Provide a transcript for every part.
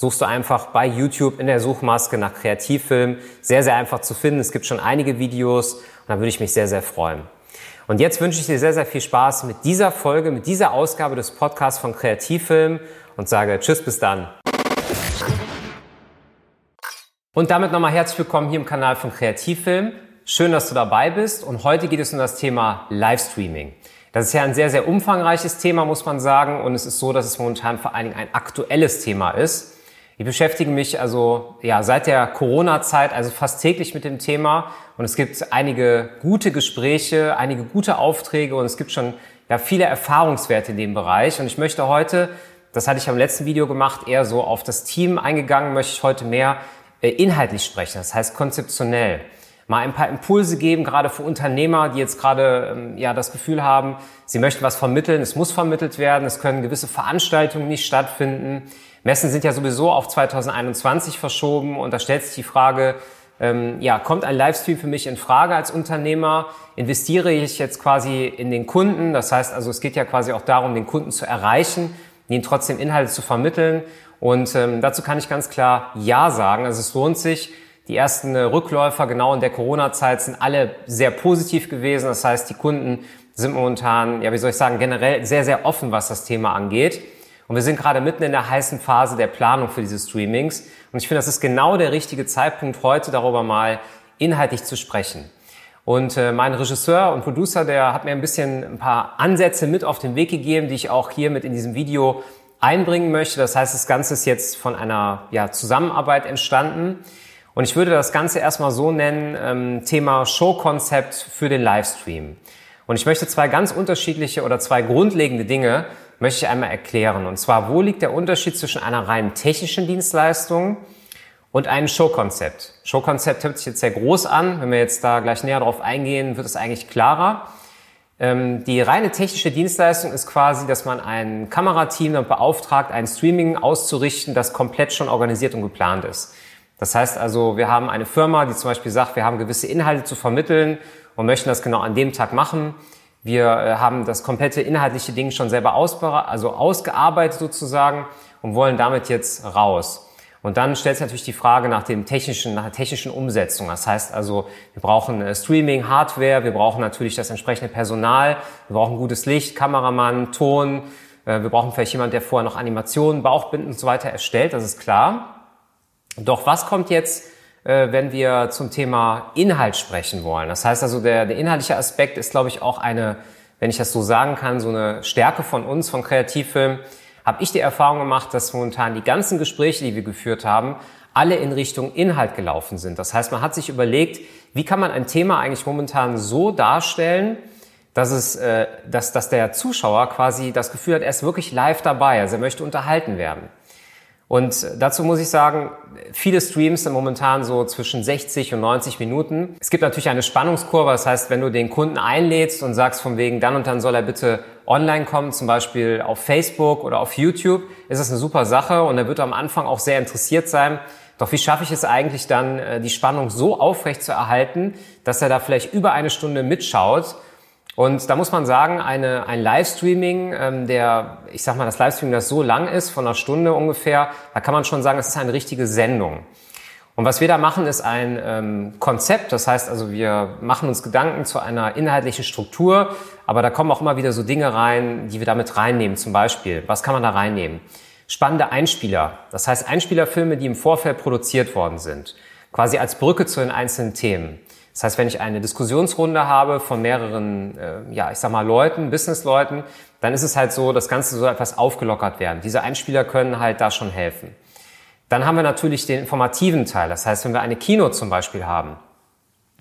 suchst du einfach bei YouTube in der Suchmaske nach Kreativfilm. Sehr, sehr einfach zu finden. Es gibt schon einige Videos und da würde ich mich sehr, sehr freuen. Und jetzt wünsche ich dir sehr, sehr viel Spaß mit dieser Folge, mit dieser Ausgabe des Podcasts von Kreativfilm und sage Tschüss, bis dann. Und damit nochmal herzlich willkommen hier im Kanal von Kreativfilm. Schön, dass du dabei bist und heute geht es um das Thema Livestreaming. Das ist ja ein sehr, sehr umfangreiches Thema, muss man sagen. Und es ist so, dass es momentan vor allen Dingen ein aktuelles Thema ist. Ich beschäftige mich also ja seit der Corona-Zeit also fast täglich mit dem Thema. Und es gibt einige gute Gespräche, einige gute Aufträge und es gibt schon ja viele Erfahrungswerte in dem Bereich. Und ich möchte heute, das hatte ich am letzten Video gemacht, eher so auf das Team eingegangen, möchte ich heute mehr äh, inhaltlich sprechen, das heißt konzeptionell mal ein paar Impulse geben, gerade für Unternehmer, die jetzt gerade ähm, ja das Gefühl haben, sie möchten was vermitteln, es muss vermittelt werden, es können gewisse Veranstaltungen nicht stattfinden. Messen sind ja sowieso auf 2021 verschoben und da stellt sich die Frage, ähm, ja, kommt ein Livestream für mich in Frage als Unternehmer? Investiere ich jetzt quasi in den Kunden? Das heißt also, es geht ja quasi auch darum, den Kunden zu erreichen, ihnen trotzdem Inhalte zu vermitteln. Und ähm, dazu kann ich ganz klar Ja sagen. Also es lohnt sich. Die ersten äh, Rückläufer genau in der Corona-Zeit sind alle sehr positiv gewesen. Das heißt, die Kunden sind momentan, ja, wie soll ich sagen, generell sehr, sehr offen, was das Thema angeht. Und wir sind gerade mitten in der heißen Phase der Planung für diese Streamings. Und ich finde, das ist genau der richtige Zeitpunkt, heute darüber mal inhaltlich zu sprechen. Und äh, mein Regisseur und Producer, der hat mir ein bisschen ein paar Ansätze mit auf den Weg gegeben, die ich auch hier mit in diesem Video einbringen möchte. Das heißt, das Ganze ist jetzt von einer ja, Zusammenarbeit entstanden. Und ich würde das Ganze erstmal so nennen, ähm, Thema Showkonzept für den Livestream. Und ich möchte zwei ganz unterschiedliche oder zwei grundlegende Dinge möchte ich einmal erklären. Und zwar, wo liegt der Unterschied zwischen einer rein technischen Dienstleistung und einem Showkonzept? Showkonzept hört sich jetzt sehr groß an. Wenn wir jetzt da gleich näher drauf eingehen, wird es eigentlich klarer. Ähm, die reine technische Dienstleistung ist quasi, dass man ein Kamerateam damit beauftragt, ein Streaming auszurichten, das komplett schon organisiert und geplant ist. Das heißt also, wir haben eine Firma, die zum Beispiel sagt, wir haben gewisse Inhalte zu vermitteln und möchten das genau an dem Tag machen. Wir äh, haben das komplette inhaltliche Ding schon selber also ausgearbeitet sozusagen und wollen damit jetzt raus. Und dann stellt sich natürlich die Frage nach dem technischen, nach der technischen Umsetzung. Das heißt also, wir brauchen äh, Streaming, Hardware, wir brauchen natürlich das entsprechende Personal, wir brauchen gutes Licht, Kameramann, Ton, äh, wir brauchen vielleicht jemand, der vorher noch Animationen, Bauchbinden und so weiter erstellt, das ist klar. Doch was kommt jetzt äh, wenn wir zum Thema Inhalt sprechen wollen. Das heißt also, der, der inhaltliche Aspekt ist, glaube ich, auch eine, wenn ich das so sagen kann, so eine Stärke von uns, von Kreativfilm. Habe ich die Erfahrung gemacht, dass momentan die ganzen Gespräche, die wir geführt haben, alle in Richtung Inhalt gelaufen sind. Das heißt, man hat sich überlegt, wie kann man ein Thema eigentlich momentan so darstellen, dass es, äh, dass, dass der Zuschauer quasi das Gefühl hat, er ist wirklich live dabei, also er möchte unterhalten werden. Und dazu muss ich sagen, viele Streams sind momentan so zwischen 60 und 90 Minuten. Es gibt natürlich eine Spannungskurve, das heißt, wenn du den Kunden einlädst und sagst von wegen, dann und dann soll er bitte online kommen, zum Beispiel auf Facebook oder auf YouTube, ist das eine super Sache und er wird am Anfang auch sehr interessiert sein. Doch wie schaffe ich es eigentlich dann, äh, die Spannung so aufrecht zu erhalten, dass er da vielleicht über eine Stunde mitschaut und da muss man sagen, eine, ein Livestreaming, ähm, der, ich sag mal, das Livestreaming, das so lang ist, von einer Stunde ungefähr, da kann man schon sagen, es ist eine richtige Sendung. Und was wir da machen, ist ein ähm, Konzept. Das heißt also, wir machen uns Gedanken zu einer inhaltlichen Struktur, aber da kommen auch immer wieder so Dinge rein, die wir damit reinnehmen. Zum Beispiel, was kann man da reinnehmen? Spannende Einspieler. Das heißt Einspielerfilme, die im Vorfeld produziert worden sind. quasi als Brücke zu den einzelnen Themen. Das heißt, wenn ich eine Diskussionsrunde habe von mehreren, äh, ja, ich sag mal Leuten, Businessleuten, dann ist es halt so, das Ganze so etwas aufgelockert werden. Diese Einspieler können halt da schon helfen. Dann haben wir natürlich den informativen Teil. Das heißt, wenn wir eine Keynote zum Beispiel haben,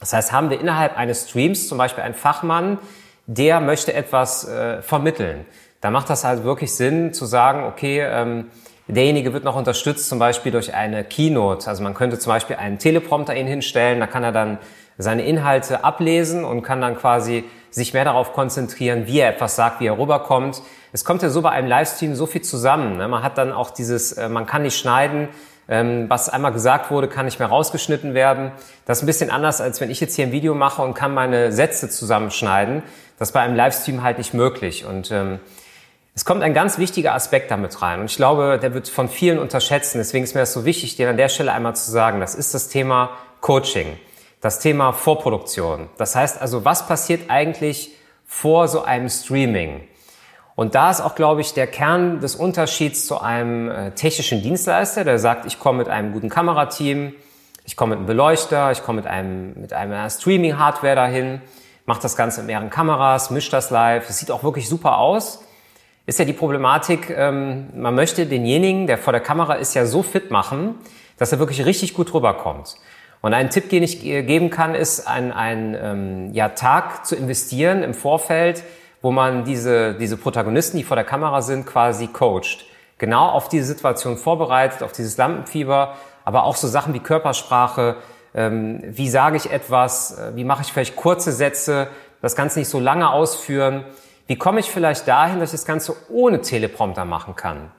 das heißt, haben wir innerhalb eines Streams zum Beispiel einen Fachmann, der möchte etwas äh, vermitteln. Da macht das halt wirklich Sinn zu sagen, okay, ähm, derjenige wird noch unterstützt zum Beispiel durch eine Keynote. Also man könnte zum Beispiel einen Teleprompter ihn hinstellen, da kann er dann seine Inhalte ablesen und kann dann quasi sich mehr darauf konzentrieren, wie er etwas sagt, wie er rüberkommt. Es kommt ja so bei einem Livestream so viel zusammen. Ne? Man hat dann auch dieses, äh, man kann nicht schneiden, ähm, was einmal gesagt wurde, kann nicht mehr rausgeschnitten werden. Das ist ein bisschen anders, als wenn ich jetzt hier ein Video mache und kann meine Sätze zusammenschneiden. Das ist bei einem Livestream halt nicht möglich. Und ähm, es kommt ein ganz wichtiger Aspekt damit rein. Und ich glaube, der wird von vielen unterschätzen. Deswegen ist mir das so wichtig, dir an der Stelle einmal zu sagen. Das ist das Thema Coaching das Thema Vorproduktion. Das heißt also, was passiert eigentlich vor so einem Streaming? Und da ist auch, glaube ich, der Kern des Unterschieds zu einem äh, technischen Dienstleister, der sagt, ich komme mit einem guten Kamerateam, ich komme mit einem Beleuchter, ich komme mit einem mit einer Streaming-Hardware dahin, mache das Ganze mit mehreren Kameras, mischt das live. Es sieht auch wirklich super aus. Ist ja die Problematik, ähm, man möchte denjenigen, der vor der Kamera ist, ja so fit machen, dass er wirklich richtig gut rüberkommt. Und ein Tipp, den ich geben kann, ist, einen, einen ähm, ja, Tag zu investieren im Vorfeld, wo man diese, diese Protagonisten, die vor der Kamera sind, quasi coacht. Genau auf diese Situation vorbereitet, auf dieses Lampenfieber, aber auch so Sachen wie Körpersprache, ähm, wie sage ich etwas, äh, wie mache ich vielleicht kurze Sätze, das Ganze nicht so lange ausführen. Wie komme ich vielleicht dahin, dass ich das Ganze ohne Teleprompter machen kann?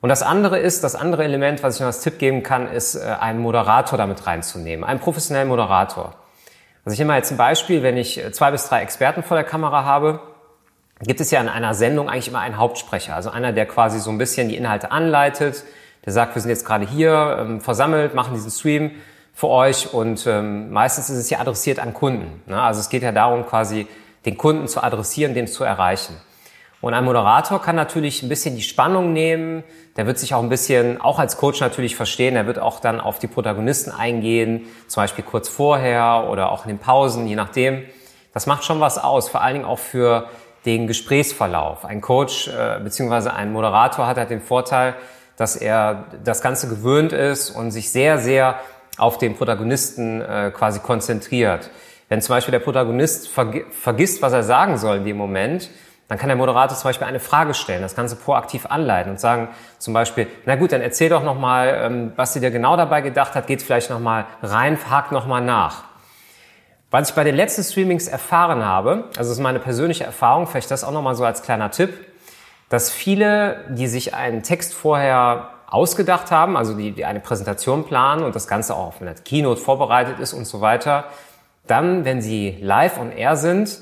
Und das andere ist, das andere Element, was ich noch als Tipp geben kann, ist, äh, einen Moderator damit reinzunehmen, einen professionellen Moderator. Also ich nehme mal jetzt ein Beispiel, wenn ich äh, zwei bis drei Experten vor der Kamera habe, gibt es ja in einer Sendung eigentlich immer einen Hauptsprecher, also einer, der quasi so ein bisschen die Inhalte anleitet, der sagt, wir sind jetzt gerade hier ähm, versammelt, machen diesen Stream für euch und ähm, meistens ist es ja adressiert an Kunden. Ne? Also es geht ja darum, quasi den Kunden zu adressieren, den zu erreichen. Und ein Moderator kann natürlich ein bisschen die Spannung nehmen. Der wird sich auch ein bisschen, auch als Coach natürlich verstehen. Der wird auch dann auf die Protagonisten eingehen, zum Beispiel kurz vorher oder auch in den Pausen, je nachdem. Das macht schon was aus, vor allen Dingen auch für den Gesprächsverlauf. Ein Coach äh, bzw. ein Moderator hat halt den Vorteil, dass er das Ganze gewöhnt ist und sich sehr, sehr auf den Protagonisten äh, quasi konzentriert. Wenn zum Beispiel der Protagonist vergisst, was er sagen soll in dem Moment, dann kann der Moderator zum Beispiel eine Frage stellen, das Ganze proaktiv anleiten und sagen zum Beispiel, na gut, dann erzähl doch nochmal, ähm, was sie dir genau dabei gedacht hat, geht vielleicht nochmal rein, hakt nochmal nach. Was ich bei den letzten Streamings erfahren habe, also das ist meine persönliche Erfahrung, vielleicht das auch nochmal so als kleiner Tipp, dass viele, die sich einen Text vorher ausgedacht haben, also die, die eine Präsentation planen und das Ganze auch auf einer Keynote vorbereitet ist und so weiter, dann, wenn sie live on air sind,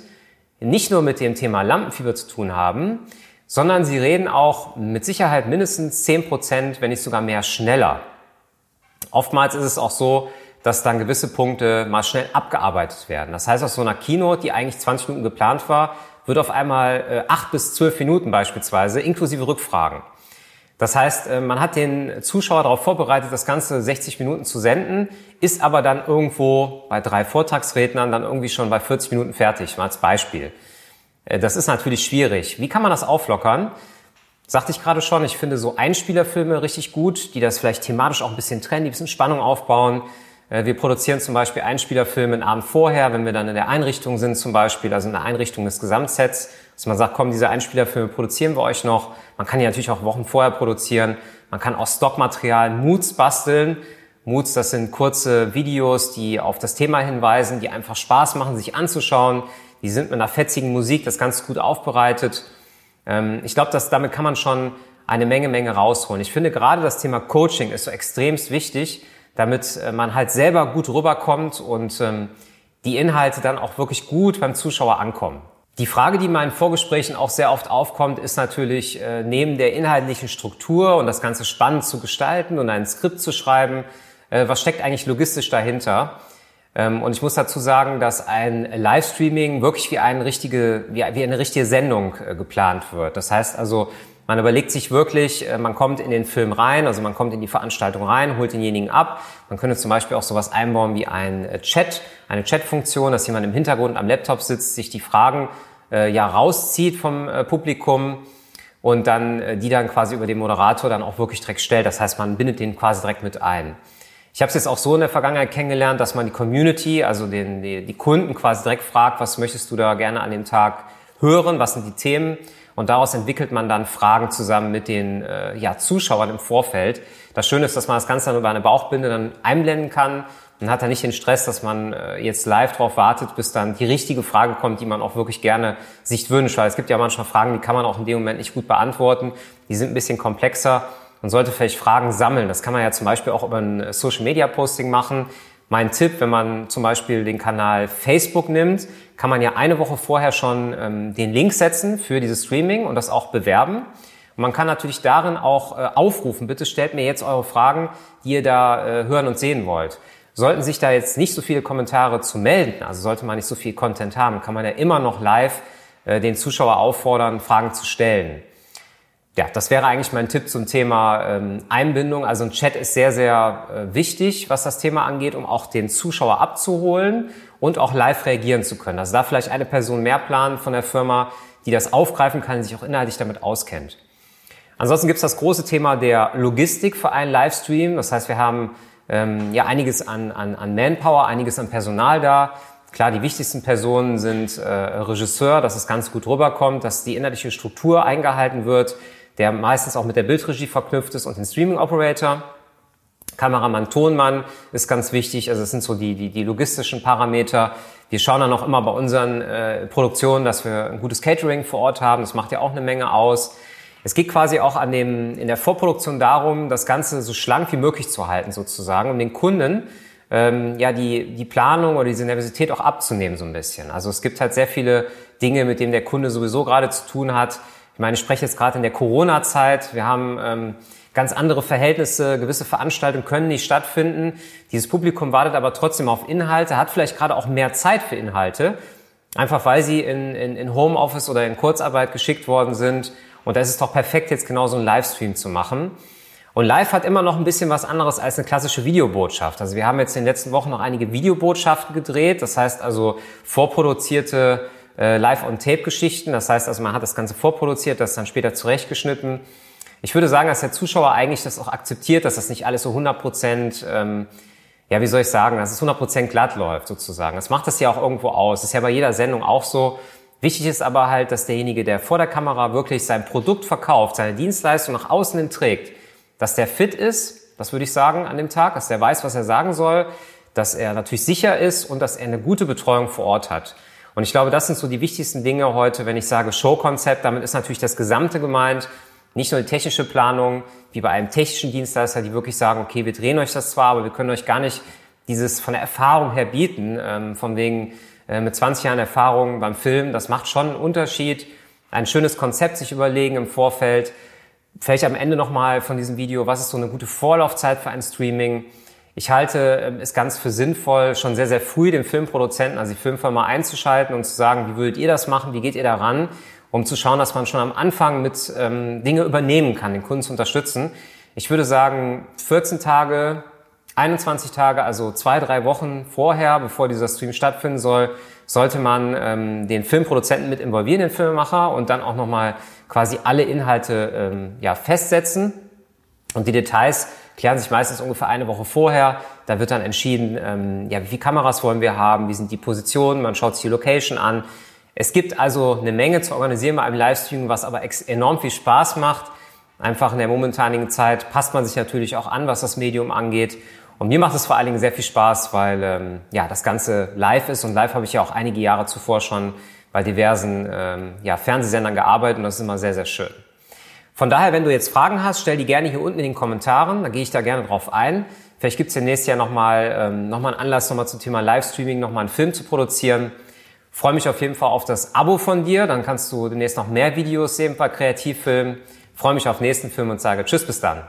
nicht nur mit dem Thema Lampenfieber zu tun haben, sondern sie reden auch mit Sicherheit mindestens 10 Prozent, wenn nicht sogar mehr schneller. Oftmals ist es auch so, dass dann gewisse Punkte mal schnell abgearbeitet werden. Das heißt, aus so einer Keynote, die eigentlich 20 Minuten geplant war, wird auf einmal äh, 8 bis 12 Minuten beispielsweise, inklusive Rückfragen. Das heißt, äh, man hat den Zuschauer darauf vorbereitet, das Ganze 60 Minuten zu senden, ist aber dann irgendwo bei drei Vortragsrednern dann irgendwie schon bei 40 Minuten fertig, mal als Beispiel. Äh, das ist natürlich schwierig. Wie kann man das auflockern? Sagte ich gerade schon, ich finde so Einspielerfilme richtig gut, die das vielleicht thematisch auch ein bisschen trennen, die ein bisschen Spannung aufbauen. Äh, wir produzieren zum Beispiel Einspielerfilme einen Abend vorher, wenn wir dann in der Einrichtung sind zum Beispiel, also in der Einrichtung des Gesamtsets, dass man sagt, komm, diese Einspielerfilme produzieren wir euch noch. Man kann die natürlich auch Wochen vorher produzieren. Man kann aus Stockmaterial Moods basteln. Moods, das sind kurze Videos, die auf das Thema hinweisen, die einfach Spaß machen, sich anzuschauen. Die sind mit einer fetzigen Musik, das ganz gut aufbereitet. Ähm, ich glaube, dass damit kann man schon eine Menge, Menge rausholen. Ich finde gerade das Thema Coaching ist so extremst wichtig, damit äh, man halt selber gut rüberkommt und ähm, die Inhalte dann auch wirklich gut beim Zuschauer ankommen. Die Frage, die in meinen Vorgesprächen auch sehr oft aufkommt, ist natürlich, äh, neben der inhaltlichen Struktur und das Ganze spannend zu gestalten und ein Skript zu schreiben, äh, was steckt eigentlich logistisch dahinter? Ähm, und ich muss dazu sagen, dass ein Livestreaming wirklich wie eine richtige, wie, wie eine richtige Sendung äh, geplant wird. Das heißt also, Man überlegt sich wirklich, äh, man kommt in den Film rein, also man kommt in die Veranstaltung rein, holt denjenigen ab. Man könnte zum Beispiel auch sowas einbauen wie ein äh, Chat, eine Chat-Funktion, dass jemand im Hintergrund am Laptop sitzt, sich die Fragen äh, ja rauszieht vom äh, Publikum und dann äh, die dann quasi über den Moderator dann auch wirklich direkt stellt. Das heißt, man bindet den quasi direkt mit ein. Ich habe es jetzt auch so in der Vergangenheit kennengelernt, dass man die Community, also den, die, die Kunden quasi direkt fragt, was möchtest du da gerne an dem Tag hören, was sind die Themen und daraus entwickelt man dann Fragen zusammen mit den äh, ja, Zuschauern im Vorfeld. Das Schöne ist, dass man das Ganze dann über eine Bauchbinde dann einblenden kann. Man hat da nicht den Stress, dass man äh, jetzt live drauf wartet, bis dann die richtige Frage kommt, die man auch wirklich gerne sich wünscht. Weil es gibt ja manchmal Fragen, die kann man auch in dem Moment nicht gut beantworten. Die sind ein bisschen komplexer. Man sollte vielleicht Fragen sammeln. Das kann man ja zum Beispiel auch über ein Social Media Posting machen. Mein Tipp, wenn man zum Beispiel den Kanal Facebook nimmt, kann man ja eine Woche vorher schon ähm, den Link setzen für dieses Streaming und das auch bewerben. Und man kann natürlich darin auch äh, aufrufen, bitte stellt mir jetzt eure Fragen, die ihr da äh, hören und sehen wollt. Sollten sich da jetzt nicht so viele Kommentare zu melden, also sollte man nicht so viel Content haben, kann man ja immer noch live äh, den Zuschauer auffordern, Fragen zu stellen ja, das wäre eigentlich mein Tipp zum Thema ähm, Einbindung. Also ein Chat ist sehr, sehr äh, wichtig, was das Thema angeht, um auch den Zuschauer abzuholen und auch live reagieren zu können. Also da vielleicht eine Person mehr planen von der Firma, die das aufgreifen kann, sich auch inhaltlich damit auskennt. Ansonsten gibt es das große Thema der Logistik für einen Livestream. Das heißt, wir haben ähm, ja einiges an, an, an Manpower, einiges an Personal da. Klar, die wichtigsten Personen sind äh, Regisseur, dass es ganz gut rüberkommt, dass die inhaltliche Struktur eingehalten wird der meistens auch mit der Bildregie verknüpft ist und den Streaming Operator. Kameramann, Tonmann ist ganz wichtig. Also es sind so die, die, die logistischen Parameter. Wir schauen dann auch immer bei unseren äh, Produktionen, dass wir ein gutes Catering vor Ort haben. Das macht ja auch eine Menge aus. Es geht quasi auch an dem, in der Vorproduktion darum, das Ganze so schlank wie möglich zu halten sozusagen, um den Kunden ähm, ja die, die Planung oder diese Nervosität auch abzunehmen so ein bisschen. Also es gibt halt sehr viele Dinge, mit denen der Kunde sowieso gerade zu tun hat ich meine, ich spreche jetzt gerade in der Corona-Zeit. Wir haben ähm, ganz andere Verhältnisse. Gewisse Veranstaltungen können nicht stattfinden. Dieses Publikum wartet aber trotzdem auf Inhalte, hat vielleicht gerade auch mehr Zeit für Inhalte, einfach weil sie in, in, in Homeoffice oder in Kurzarbeit geschickt worden sind. Und da ist doch perfekt, jetzt genau so einen Livestream zu machen. Und live hat immer noch ein bisschen was anderes als eine klassische Videobotschaft. Also wir haben jetzt in den letzten Wochen noch einige Videobotschaften gedreht. Das heißt also vorproduzierte äh, Live-on-Tape-Geschichten. Das heißt also, man hat das Ganze vorproduziert, das dann später zurechtgeschnitten. Ich würde sagen, dass der Zuschauer eigentlich das auch akzeptiert, dass das nicht alles so 100 Prozent, ähm, ja, wie soll ich sagen, dass es 100 Prozent glatt läuft sozusagen. Das macht das ja auch irgendwo aus. Das ist ja bei jeder Sendung auch so. Wichtig ist aber halt, dass derjenige, der vor der Kamera wirklich sein Produkt verkauft, seine Dienstleistung nach außen hin trägt, dass der fit ist, das würde ich sagen an dem Tag, dass der weiß, was er sagen soll, dass er natürlich sicher ist und dass er eine gute Betreuung vor Ort hat. Und ich glaube, das sind so die wichtigsten Dinge heute, wenn ich sage Showkonzept. Damit ist natürlich das Gesamte gemeint. Nicht nur die technische Planung, wie bei einem technischen Dienstleister, die wirklich sagen, okay, wir drehen euch das zwar, aber wir können euch gar nicht dieses von der Erfahrung her bieten, ähm, von wegen äh, mit 20 Jahren Erfahrung beim Film. Das macht schon einen Unterschied. Ein schönes Konzept sich überlegen im Vorfeld. Vielleicht am Ende nochmal von diesem Video, was ist so eine gute Vorlaufzeit für ein Streaming? Ich halte ähm, es ganz für sinnvoll, schon sehr, sehr früh den Filmproduzenten, also die Filmfirma einzuschalten und zu sagen, wie würdet ihr das machen, wie geht ihr daran, um zu schauen, dass man schon am Anfang mit ähm, Dinge übernehmen kann, den Kunden zu unterstützen. Ich würde sagen, 14 Tage, 21 Tage, also zwei, drei Wochen vorher, bevor dieser Stream stattfinden soll, sollte man ähm, den Filmproduzenten mit involvieren, den Filmemacher, und dann auch nochmal quasi alle Inhalte ähm, ja, festsetzen. Und die Details klären sich meistens ungefähr eine Woche vorher. Da wird dann entschieden, ähm, ja, wie viele Kameras wollen wir haben, wie sind die Positionen, man schaut sich die Location an. Es gibt also eine Menge zu organisieren bei einem Livestream, was aber enorm viel Spaß macht. Einfach in der momentanigen Zeit passt man sich natürlich auch an, was das Medium angeht. Und mir macht es vor allen Dingen sehr viel Spaß, weil ähm, ja das Ganze live ist und live habe ich ja auch einige Jahre zuvor schon bei diversen ähm, ja, Fernsehsendern gearbeitet und das ist immer sehr, sehr schön. Von daher, wenn du jetzt Fragen hast, stell die gerne hier unten in den Kommentaren, da gehe ich da gerne drauf ein. Vielleicht gibt es ja nächstes Jahr nochmal ähm, noch einen Anlass nochmal zum Thema Livestreaming, nochmal einen Film zu produzieren. Freue mich auf jeden Fall auf das Abo von dir, dann kannst du demnächst noch mehr Videos sehen bei Kreativfilmen. Freue mich auf nächsten Film und sage Tschüss, bis dann.